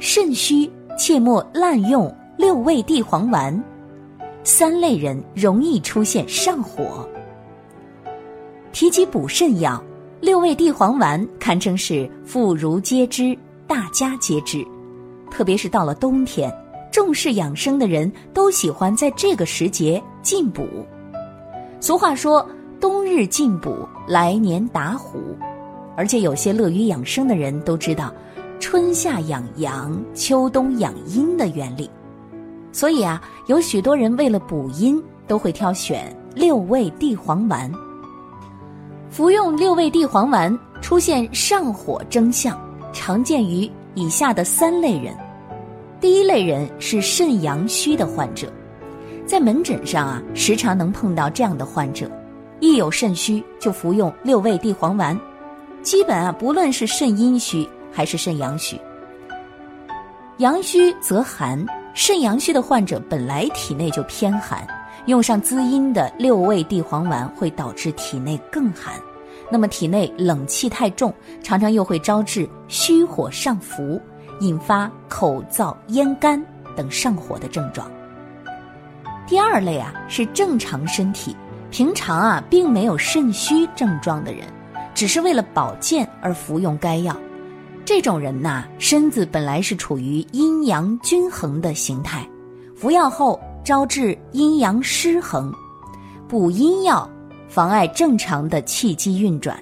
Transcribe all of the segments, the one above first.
肾虚切莫滥用六味地黄丸，三类人容易出现上火。提及补肾药，六味地黄丸堪称是妇孺皆知、大家皆知。特别是到了冬天，重视养生的人都喜欢在这个时节进补。俗话说：“冬日进补，来年打虎。”而且有些乐于养生的人都知道，春夏养阳，秋冬养阴的原理。所以啊，有许多人为了补阴，都会挑选六味地黄丸。服用六味地黄丸出现上火征象，常见于以下的三类人。第一类人是肾阳虚的患者，在门诊上啊，时常能碰到这样的患者，一有肾虚就服用六味地黄丸。基本啊，不论是肾阴虚还是肾阳虚，阳虚则寒，肾阳虚的患者本来体内就偏寒，用上滋阴的六味地黄丸会导致体内更寒，那么体内冷气太重，常常又会招致虚火上浮，引发口燥咽干等上火的症状。第二类啊，是正常身体，平常啊并没有肾虚症状的人。只是为了保健而服用该药，这种人呐，身子本来是处于阴阳均衡的形态，服药后招致阴阳失衡，补阴药妨碍正常的气机运转，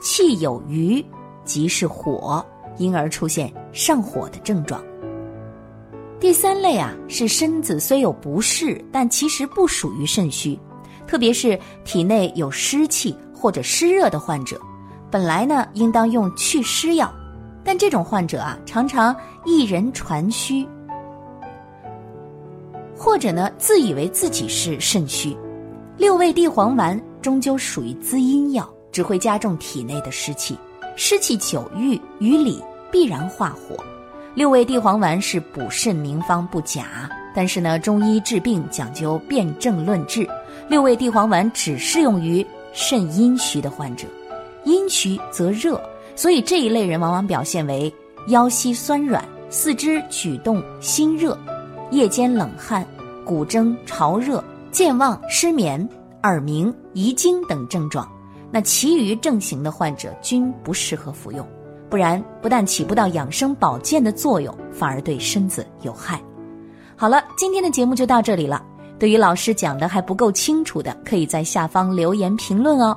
气有余即是火，因而出现上火的症状。第三类啊，是身子虽有不适，但其实不属于肾虚，特别是体内有湿气。或者湿热的患者，本来呢应当用祛湿药，但这种患者啊常常一人传虚，或者呢自以为自己是肾虚。六味地黄丸终究属于滋阴药，只会加重体内的湿气，湿气久郁于里必然化火。六味地黄丸是补肾名方不假，但是呢中医治病讲究辨证论治，六味地黄丸只适用于。肾阴虚的患者，阴虚则热，所以这一类人往往表现为腰膝酸软、四肢举动心热、夜间冷汗、骨蒸潮热、健忘、失眠、耳鸣、遗精等症状。那其余症型的患者均不适合服用，不然不但起不到养生保健的作用，反而对身子有害。好了，今天的节目就到这里了。对于老师讲的还不够清楚的，可以在下方留言评论哦。